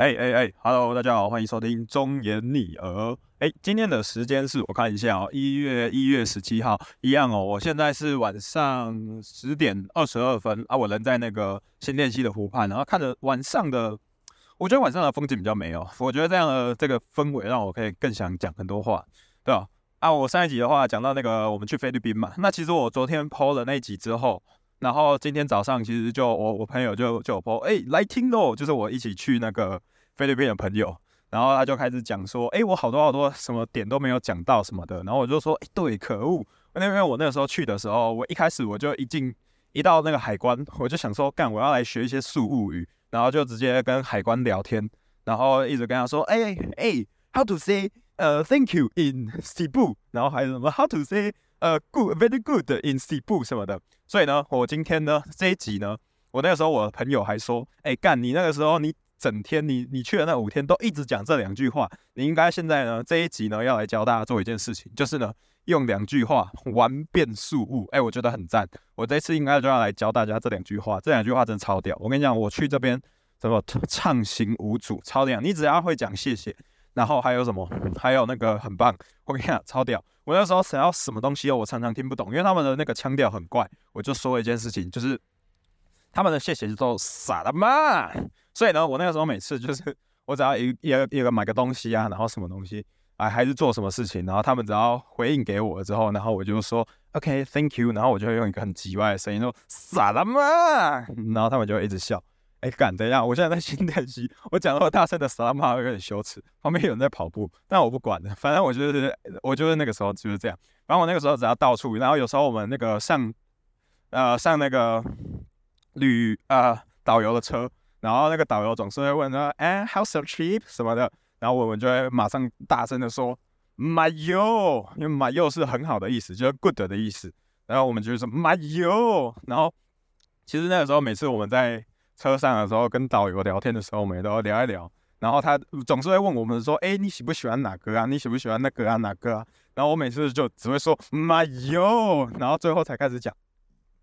哎哎哎，Hello，大家好，欢迎收听忠言逆耳。哎，今天的时间是我看一下哦，一月一月十七号，一样哦。我现在是晚上十点二十二分啊，我人在那个新店溪的湖畔，然后看着晚上的，我觉得晚上的风景比较美哦。我觉得这样的这个氛围让我可以更想讲很多话，对吧？啊，我上一集的话讲到那个我们去菲律宾嘛，那其实我昨天 PO 了那一集之后。然后今天早上其实就我我朋友就就播哎来听喽，就是我一起去那个菲律宾的朋友，然后他就开始讲说哎我好多好多什么点都没有讲到什么的，然后我就说哎对可恶，因为我那个时候去的时候，我一开始我就一进一到那个海关，我就想说干我要来学一些素物语，然后就直接跟海关聊天，然后一直跟他说哎哎 how to say 呃 thank you in Cebu，然后还有什么 how to say 呃，good，very good in Cebu 什么的，所以呢，我今天呢这一集呢，我那个时候我朋友还说，哎干，你那个时候你整天你你去的那五天都一直讲这两句话，你应该现在呢这一集呢要来教大家做一件事情，就是呢用两句话玩变数物，哎，我觉得很赞，我这次应该就要来教大家这两句话，这两句话真的超屌，我跟你讲，我去这边怎么畅行无阻，超屌，你只要会讲谢谢。然后还有什么？还有那个很棒，我跟你讲超屌。我那时候想要什么东西哦，我常常听不懂，因为他们的那个腔调很怪。我就说一件事情，就是他们的谢谢就都傻了嘛。所以呢，我那个时候每次就是我只要一一个一个买个东西啊，然后什么东西啊，还是做什么事情，然后他们只要回应给我之后，然后我就说 OK，Thank you，然后我就会用一个很奇怪的声音说傻了嘛，然后他们就会一直笑。哎，干，等一下，我现在在新练习，我讲到大声的萨拉玛有点羞耻，旁边有人在跑步，但我不管的，反正我就是，我就是那个时候就是这样。反正我那个时候只要到处，然后有时候我们那个上，呃，上那个旅啊导游的车，然后那个导游总是会问说，哎，How's your trip 什么的，然后我们就会马上大声的说，My yo，因为 My yo 是很好的意思，就是 good 的意思，然后我们就是说 My yo，然后其实那个时候每次我们在车上的时候跟导游聊天的时候，我们也都聊一聊。然后他总是会问我们说：“哎，你喜不喜欢哪个啊？你喜不喜欢那个啊？哪个啊？”然后我每次就只会说 “my yo 然后最后才开始讲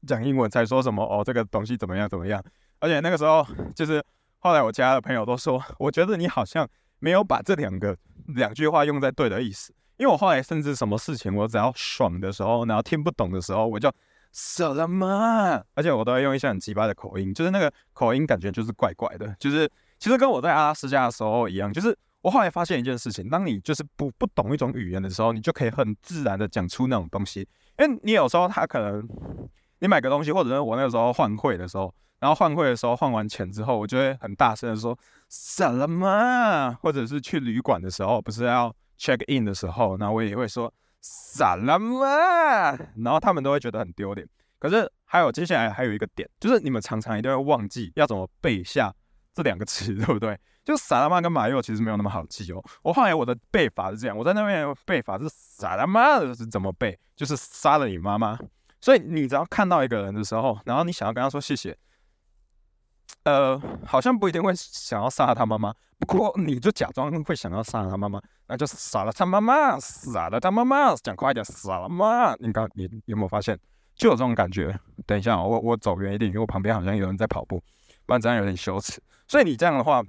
讲英文，才说什么哦，这个东西怎么样怎么样。而且那个时候就是后来我家的朋友都说，我觉得你好像没有把这两个两句话用在对的意思。因为我后来甚至什么事情，我只要爽的时候，然后听不懂的时候，我就。什了吗？而且我都会用一些很奇葩的口音，就是那个口音感觉就是怪怪的，就是其实跟我在阿拉斯加的时候一样，就是我后来发现一件事情，当你就是不不懂一种语言的时候，你就可以很自然的讲出那种东西，因为你有时候他可能你买个东西，或者是我那个时候换汇的时候，然后换汇的时候换完钱之后，我就会很大声的说什了吗？或者是去旅馆的时候，不是要 check in 的时候，那我也会说。傻了吗？然后他们都会觉得很丢脸。可是还有接下来还有一个点，就是你们常常一定会忘记要怎么背下这两个词，对不对？就傻了吗跟马佑其实没有那么好记哦。我后来我的背法是这样，我在那边背法是傻了吗是怎么背？就是杀了你妈妈。所以你只要看到一个人的时候，然后你想要跟他说谢谢。呃，好像不一定会想要杀他妈妈，不过你就假装会想要杀他妈妈，那就是杀了他妈妈，杀了他妈妈，讲快一点，杀了妈。你刚你有没有发现，就有这种感觉？等一下，我我走远一点，因为我旁边好像有人在跑步，不然这样有点羞耻。所以你这样的话，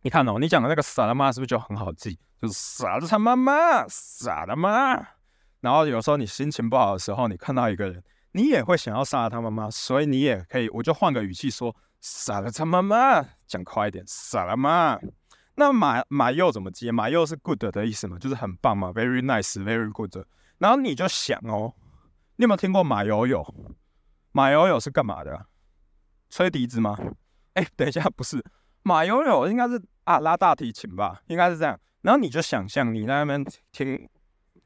你看哦，你讲的那个傻了妈是不是就很好记？就是傻了他妈妈，傻了妈。然后有时候你心情不好的时候，你看到一个人，你也会想要杀了他妈妈，所以你也可以，我就换个语气说。杀了他妈妈，讲快一点，杀了吗？那马马又怎么接？马又是 good 的意思嘛，就是很棒嘛，very nice，very good。然后你就想哦，你有没有听过马友友？马友友是干嘛的？吹笛子吗？哎，等一下，不是，马友友应该是啊拉大提琴吧，应该是这样。然后你就想象你在那边听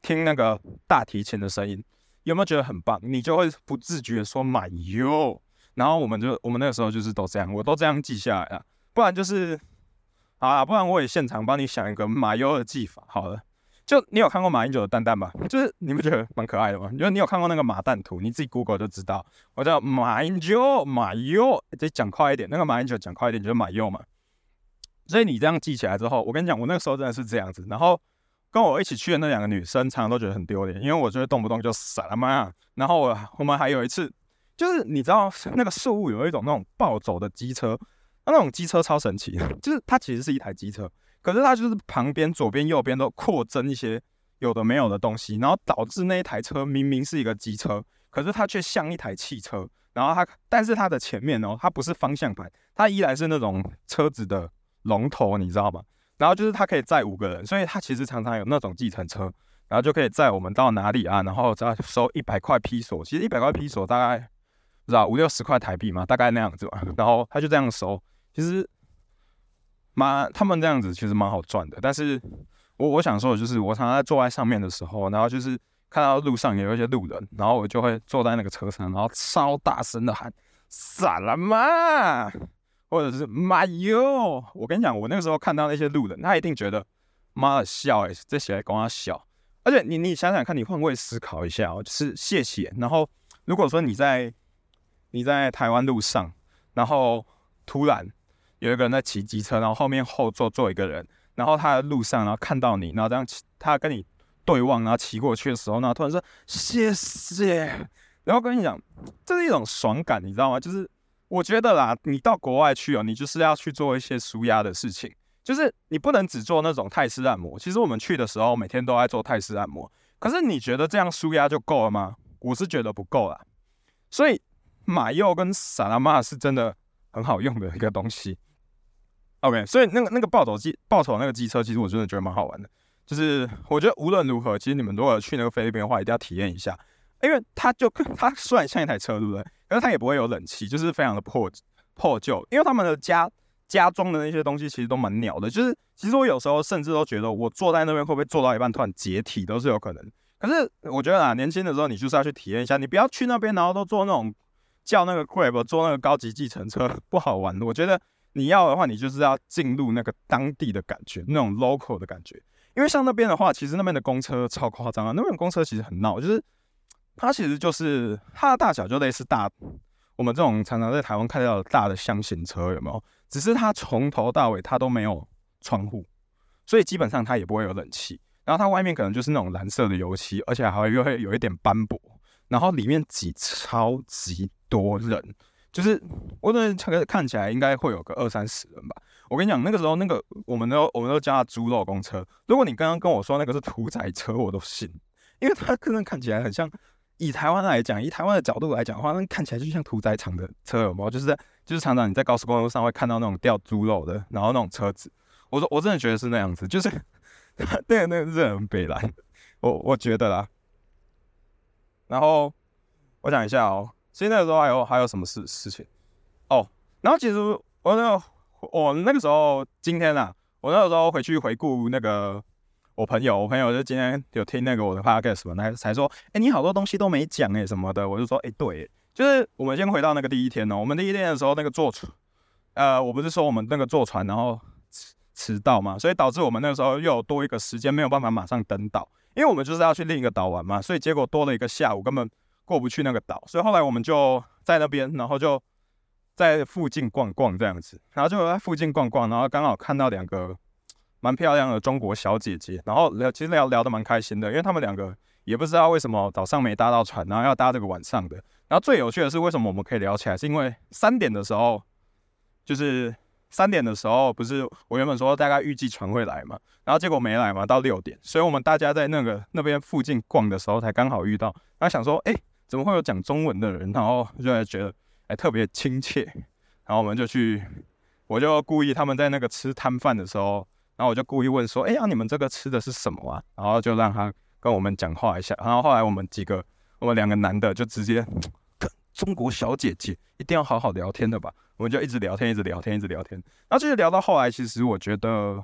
听那个大提琴的声音，有没有觉得很棒？你就会不自觉说马友。然后我们就我们那个时候就是都这样，我都这样记下来了，不然就是啊，不然我也现场帮你想一个马优的记法。好了，就你有看过马英九的蛋蛋吧？就是你不觉得蛮可爱的吗？因为你有看过那个马蛋图，你自己 Google 就知道。我叫马英九，马优，得讲快一点。那个马英九讲快一点就是马优嘛。所以你这样记起来之后，我跟你讲，我那个时候真的是这样子。然后跟我一起去的那两个女生，常常都觉得很丢脸，因为我就会动不动就傻了嘛。然后我我们还有一次。就是你知道那个事物有一种那种暴走的机车，那那种机车超神奇，就是它其实是一台机车，可是它就是旁边左边右边都扩增一些有的没有的东西，然后导致那一台车明明是一个机车，可是它却像一台汽车。然后它，但是它的前面哦，它不是方向盘，它依然是那种车子的龙头，你知道吗？然后就是它可以载五个人，所以它其实常常有那种计程车，然后就可以载我们到哪里啊？然后只要收一百块披索，其实一百块披索大概不知道五六十块台币嘛，大概那样子吧。然后他就这样收，其实蛮他们这样子其实蛮好赚的。但是我我想说的就是，我常常在坐在上面的时候，然后就是。看到路上也有一些路人，然后我就会坐在那个车上，然后超大声的喊“萨拉玛”或者是“妈哟”。我跟你讲，我那个时候看到那些路人，他一定觉得妈的笑哎，这谁跟我笑？而且你你想想看，你换位思考一下哦，就是谢谢。然后如果说你在你在台湾路上，然后突然有一个人在骑机车，然后后面后座坐一个人，然后他在路上，然后看到你，然后这样他跟你。对望，然后骑过去的时候，呢，突然说谢谢，然后跟你讲，这是一种爽感，你知道吗？就是我觉得啦，你到国外去哦，你就是要去做一些舒压的事情，就是你不能只做那种泰式按摩。其实我们去的时候，每天都在做泰式按摩，可是你觉得这样舒压就够了吗？我是觉得不够啦。所以马柚跟萨拉玛是真的很好用的一个东西。OK，所以那个那个暴走机暴走那个机车，其实我真的觉得蛮好玩的。就是我觉得无论如何，其实你们如果去那个菲律宾的话，一定要体验一下，因为它就 它虽然像一台车，对不对？可是它也不会有冷气，就是非常的破破旧。因为他们的家家装的那些东西其实都蛮鸟的。就是其实我有时候甚至都觉得，我坐在那边会不会坐到一半突然解体都是有可能。可是我觉得啊，年轻的时候你就是要去体验一下，你不要去那边然后都坐那种叫那个 Grab 坐那个高级计程车，不好玩。我觉得你要的话，你就是要进入那个当地的感觉，那种 local 的感觉。因为像那边的话，其实那边的公车超夸张啊！那边公车其实很闹，就是它其实就是它的大小就类似大我们这种常常在台湾看到的大的箱型车，有没有？只是它从头到尾它都没有窗户，所以基本上它也不会有冷气。然后它外面可能就是那种蓝色的油漆，而且还会又会有一点斑驳。然后里面挤超级多人，就是我感觉看起来应该会有个二三十人吧。我跟你讲，那个时候那个我们都我们都叫它猪肉公车。如果你刚刚跟我说那个是屠宰车，我都信，因为它可能看起来很像。以台湾来讲，以台湾的角度来讲的话，那看起来就像屠宰场的车，有没有？就是就是常常你在高速公路上会看到那种吊猪肉的，然后那种车子。我说我真的觉得是那样子，就是对 那个是很北蓝，我我觉得啦。然后我想一下哦，现在的时候还有还有什么事事情？哦，然后其实我那个。我那个时候，今天啊，我那个时候回去回顾那个我朋友，我朋友就今天有听那个我的 podcast 嘛，那才说，哎，你好多东西都没讲哎什么的，我就说，哎，对，就是我们先回到那个第一天哦，我们第一天的时候那个坐船，呃，我不是说我们那个坐船然后迟迟到嘛，所以导致我们那个时候又多一个时间没有办法马上登岛，因为我们就是要去另一个岛玩嘛，所以结果多了一个下午根本过不去那个岛，所以后来我们就在那边，然后就。在附近逛逛这样子，然后就在附近逛逛，然后刚好看到两个蛮漂亮的中国小姐姐，然后聊，其实聊聊得蛮开心的，因为他们两个也不知道为什么早上没搭到船，然后要搭这个晚上的。然后最有趣的是，为什么我们可以聊起来，是因为三点的时候，就是三点的时候，不是我原本说大概预计船会来嘛，然后结果没来嘛，到六点，所以我们大家在那个那边附近逛的时候，才刚好遇到，然后想说，哎，怎么会有讲中文的人？然后就觉得。还特别亲切，然后我们就去，我就故意他们在那个吃摊贩的时候，然后我就故意问说：“哎呀，你们这个吃的是什么啊？”然后就让他跟我们讲话一下。然后后来我们几个，我们两个男的就直接中国小姐姐一定要好好聊天的吧？我们就一直聊天，一直聊天，一直聊天。然后就是聊到后来，其实我觉得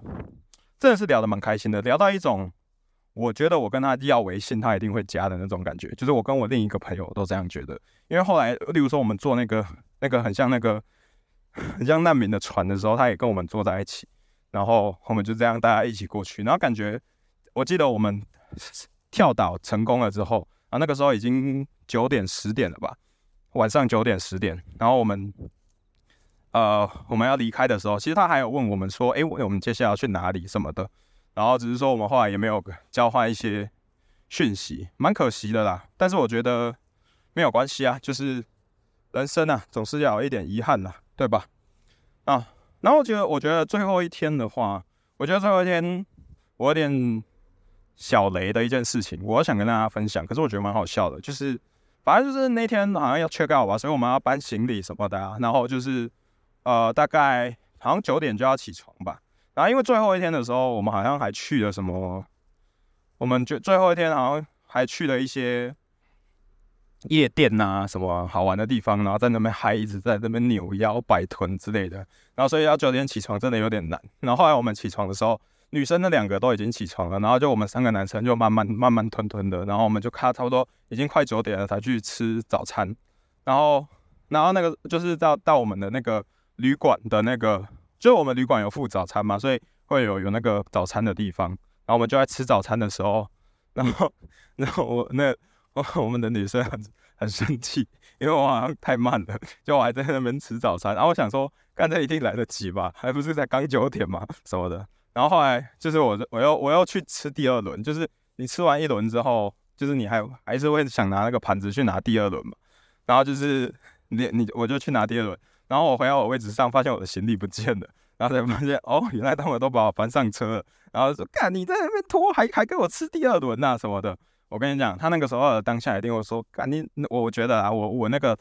真的是聊得蛮开心的，聊到一种。我觉得我跟他要微信，他一定会加的那种感觉，就是我跟我另一个朋友都这样觉得。因为后来，例如说我们坐那个那个很像那个很像难民的船的时候，他也跟我们坐在一起，然后我们就这样大家一起过去，然后感觉我记得我们跳岛成功了之后啊，那个时候已经九点十点了吧，晚上九点十点，然后我们呃我们要离开的时候，其实他还有问我们说，哎，我们接下来要去哪里什么的。然后只是说我们后来也没有交换一些讯息，蛮可惜的啦。但是我觉得没有关系啊，就是人生啊，总是要有一点遗憾啦，对吧？啊。然后我觉得，我觉得最后一天的话，我觉得最后一天我有点小雷的一件事情，我想跟大家分享。可是我觉得蛮好笑的，就是反正就是那天好像要 check out 吧，所以我们要搬行李什么的啊。然后就是呃，大概好像九点就要起床吧。然后因为最后一天的时候，我们好像还去了什么，我们就最后一天好像还去了一些。夜店呐，什么好玩的地方，然后在那边嗨，一直在那边扭腰摆臀之类的，然后所以要九点起床真的有点难。然后后来我们起床的时候，女生那两个都已经起床了，然后就我们三个男生就慢慢慢慢吞吞的，然后我们就看差不多已经快九点了才去吃早餐。然后然后那个就是到到我们的那个旅馆的那个，就我们旅馆有附早餐嘛，所以会有有那个早餐的地方。然后我们就在吃早餐的时候，然 后然后我那。我们的女生很很生气，因为我好像太慢了，就我还在那边吃早餐，然后我想说，干这一定来得及吧，还不是才刚九点嘛什么的。然后后来就是我我要我要去吃第二轮，就是你吃完一轮之后，就是你还还是会想拿那个盘子去拿第二轮嘛。然后就是你你我就去拿第二轮，然后我回到我位置上，发现我的行李不见了，然后才发现哦，原来他们都把我搬上车了。然后说干你在那边拖，还还给我吃第二轮呐什么的。我跟你讲，他那个时候当下一定会说：“干你！”我觉得啊，我我那个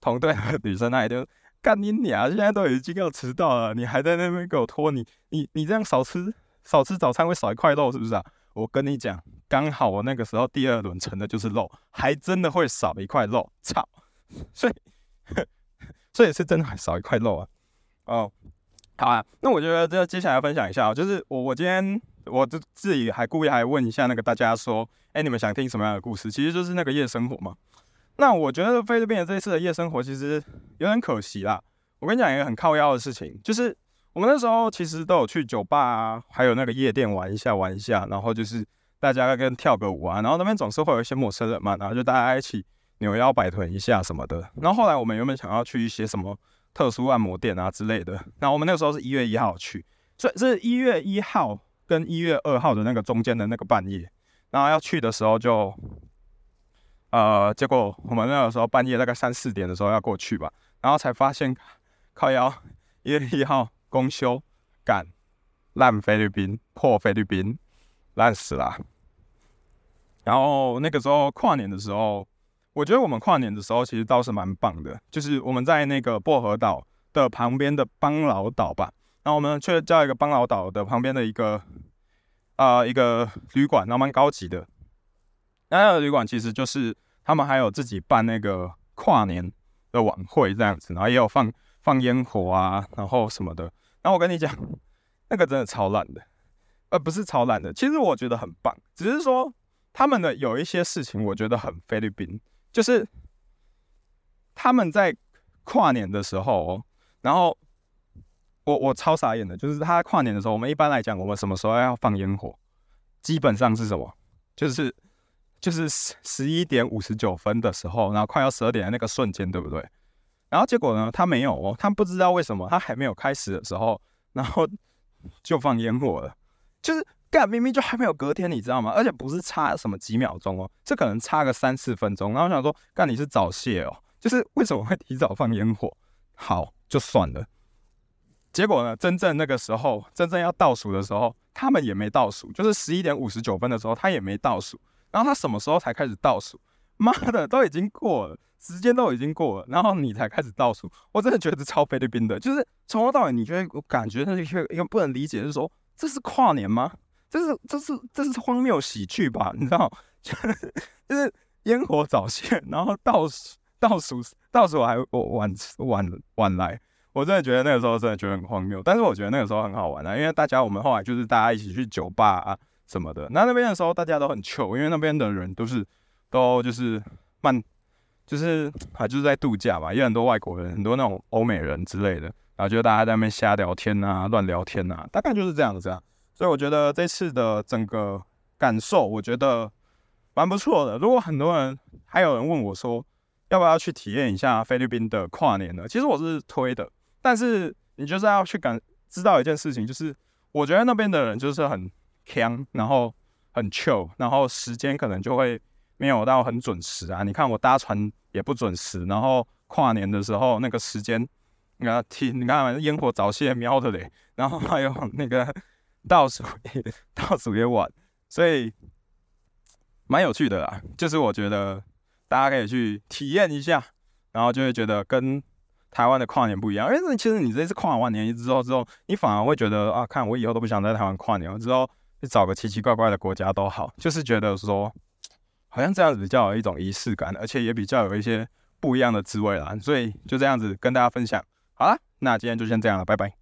同队的女生，她一定干你娘！现在都已经要迟到了，你还在那边给我拖你你你这样少吃少吃早餐会少一块肉是不是啊？我跟你讲，刚好我那个时候第二轮盛的就是肉，还真的会少一块肉，操！所以 所以是真的还少一块肉啊！哦，好啊，那我觉得这接下来分享一下，就是我我今天。我就自己还故意还问一下那个大家说，哎，你们想听什么样的故事？其实就是那个夜生活嘛。那我觉得菲律宾的这次的夜生活其实有点可惜啦。我跟你讲一个很靠腰的事情，就是我们那时候其实都有去酒吧啊，还有那个夜店玩一下玩一下，然后就是大家跟跳个舞啊，然后那边总是会有一些陌生人嘛，然后就大家一起扭腰摆臀一下什么的。然后后来我们原本想要去一些什么特殊按摩店啊之类的，然后我们那个时候是一月一号去，所以是一月一号。跟一月二号的那个中间的那个半夜，然后要去的时候就，呃，结果我们那个时候半夜大概三四点的时候要过去吧，然后才发现靠腰一月一号公休，赶烂菲律宾破菲律宾烂死了。然后那个时候跨年的时候，我觉得我们跨年的时候其实倒是蛮棒的，就是我们在那个薄荷岛的旁边的邦劳岛吧。然后我们去叫一个邦劳岛的旁边的一个啊一个旅馆，然后蛮高级的。那个旅馆其实就是他们还有自己办那个跨年的晚会这样子，然后也有放放烟火啊，然后什么的。然后我跟你讲，那个真的超烂的，呃，不是超烂的，其实我觉得很棒，只是说他们的有一些事情我觉得很菲律宾，就是他们在跨年的时候，然后。我我超傻眼的，就是他跨年的时候，我们一般来讲，我们什么时候要放烟火？基本上是什么？就是就是十十一点五十九分的时候，然后快要十二点的那个瞬间，对不对？然后结果呢，他没有哦，他不知道为什么，他还没有开始的时候，然后就放烟火了。就是干明明就还没有隔天，你知道吗？而且不是差什么几秒钟哦，这可能差个三四分钟。然后我想说，干你是早泄哦？就是为什么会提早放烟火？好，就算了。结果呢？真正那个时候，真正要倒数的时候，他们也没倒数，就是十一点五十九分的时候，他也没倒数。然后他什么时候才开始倒数？妈的，都已经过了，时间都已经过了，然后你才开始倒数。我真的觉得超菲律宾的，就是从头到尾，你觉得我感觉那些因为不能理解，就是说这是跨年吗？这是这是这是荒谬喜剧吧？你知道，就是就是烟火早现，然后倒数倒数倒数还晚晚晚来。我真的觉得那个时候真的觉得很荒谬，但是我觉得那个时候很好玩啊，因为大家我们后来就是大家一起去酒吧啊什么的，那那边的时候大家都很糗，因为那边的人都是都就是慢，就是啊就是在度假嘛，有很多外国人，很多那种欧美人之类的，然后就大家在那边瞎聊天啊，乱聊天啊，大概就是这样子啊。所以我觉得这次的整个感受，我觉得蛮不错的。如果很多人还有人问我说要不要去体验一下菲律宾的跨年呢？其实我是推的。但是你就是要去感知道一件事情，就是我觉得那边的人就是很强，然后很 chill，然后时间可能就会没有到很准时啊。你看我搭船也不准时，然后跨年的时候那个时间你看听，你看烟火早泄瞄的嘞，然后还有那个倒数倒数也晚，所以蛮有趣的啦。就是我觉得大家可以去体验一下，然后就会觉得跟台湾的跨年不一样。因为其实你这次跨完年之后之后，你反而会觉得啊，看我以后都不想在台湾跨年了，之后去找个奇奇怪怪的国家都好，就是觉得说好像这样子比较有一种仪式感，而且也比较有一些不一样的滋味啦。所以就这样子跟大家分享。好啦，那今天就先这样了，拜拜。